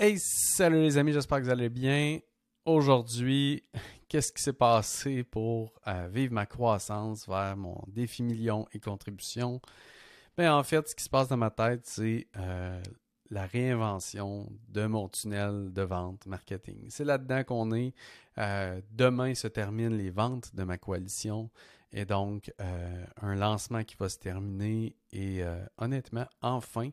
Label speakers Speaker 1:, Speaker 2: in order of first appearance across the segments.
Speaker 1: Hey, salut les amis, j'espère que vous allez bien. Aujourd'hui, qu'est-ce qui s'est passé pour euh, vivre ma croissance vers mon défi million et contribution? Ben, en fait, ce qui se passe dans ma tête, c'est euh, la réinvention de mon tunnel de vente marketing. C'est là-dedans qu'on est. Euh, demain se terminent les ventes de ma coalition et donc un lancement qui va se terminer et honnêtement, enfin,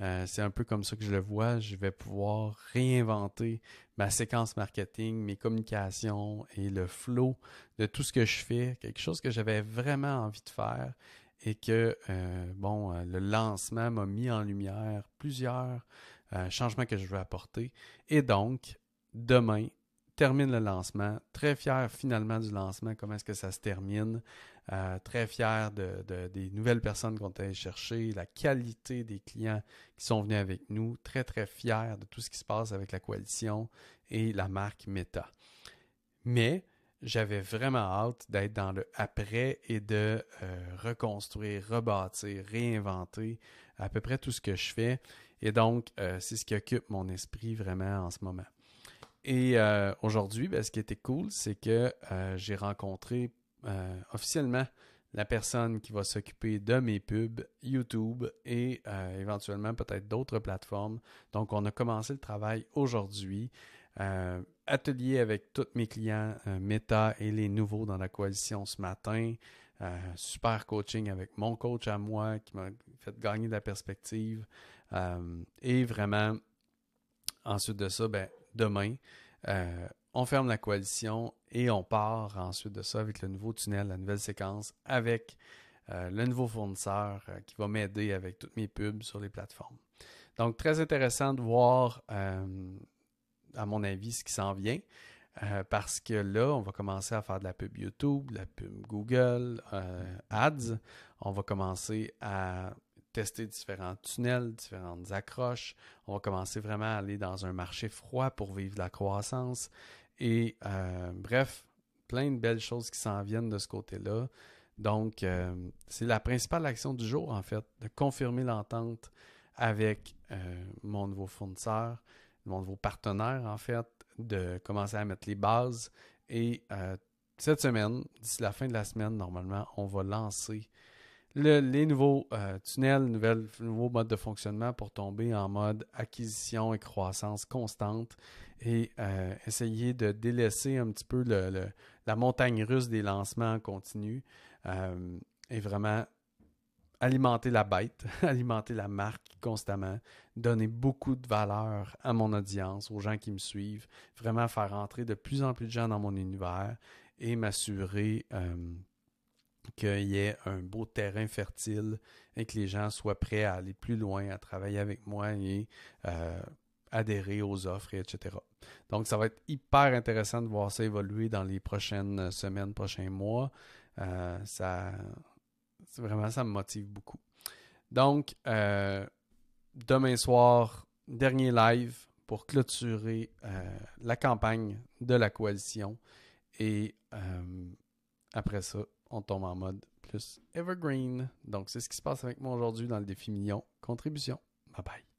Speaker 1: euh, c'est un peu comme ça que je le vois. Je vais pouvoir réinventer ma séquence marketing, mes communications et le flow de tout ce que je fais. Quelque chose que j'avais vraiment envie de faire et que, euh, bon, euh, le lancement m'a mis en lumière plusieurs changements que je veux apporter. Et donc, demain, termine le lancement. Très fier finalement du lancement, comment est-ce que ça se termine. Euh, très fier de, des nouvelles personnes qu'on a chercher, la qualité des clients qui sont venus avec nous. Très, très fier de tout ce qui se passe avec la coalition et la marque Meta. Mais j'avais vraiment hâte d'être dans le après et de euh, reconstruire, rebâtir, réinventer à peu près tout ce que je fais. Et donc, euh, c'est ce qui occupe mon esprit vraiment en ce moment. Et euh, aujourd'hui, ben, ce qui était cool, c'est que euh, j'ai rencontré euh, officiellement la personne qui va s'occuper de mes pubs, YouTube et éventuellement peut-être d'autres plateformes. Donc, on a commencé le travail aujourd'hui. atelier avec tous mes clients Meta et les nouveaux dans la coalition ce matin. super coaching avec mon coach à moi qui m'a fait gagner de la perspective. et vraiment, ensuite de ça, ben, demain. Euh, on ferme la coalition et on part ensuite de ça avec le nouveau tunnel, la nouvelle séquence, avec euh, le nouveau fournisseur euh, qui va m'aider avec toutes mes pubs sur les plateformes. Donc, très intéressant de voir, à mon avis, ce qui s'en vient. parce que là, on va commencer à faire de la pub YouTube, de la pub Google, Ads. On va commencer à tester différents tunnels, différentes accroches. On va commencer vraiment à aller dans un marché froid pour vivre la croissance. Et euh, bref, plein de belles choses qui s'en viennent de ce côté-là. Donc, euh, c'est la principale action du jour, en fait, de confirmer l'entente avec euh, mon nouveau fournisseur, mon nouveau partenaire, en fait, de commencer à mettre les bases. Et cette semaine, d'ici la fin de la semaine, normalement, on va lancer les nouveaux euh, tunnels, nouveaux modes de fonctionnement pour tomber en mode acquisition et croissance constante et euh, essayer de délaisser un petit peu la montagne russe des lancements en continu euh, et vraiment alimenter la bête, alimenter la marque constamment, donner beaucoup de valeur à mon audience, aux gens qui me suivent, vraiment faire entrer de plus en plus de gens dans mon univers et m'assurer qu'il y ait un beau terrain fertile et que les gens soient prêts à aller plus loin, à travailler avec moi et euh, adhérer aux offres, etc. Donc, ça va être hyper intéressant de voir ça évoluer dans les prochaines semaines, prochains mois. Euh, ça, vraiment, ça me motive beaucoup. Donc, euh, demain soir, dernier live pour clôturer la campagne de la coalition. Et après ça, on tombe en mode plus evergreen. Donc, c'est ce qui se passe avec moi aujourd'hui dans le défi million. Contribution. Bye bye.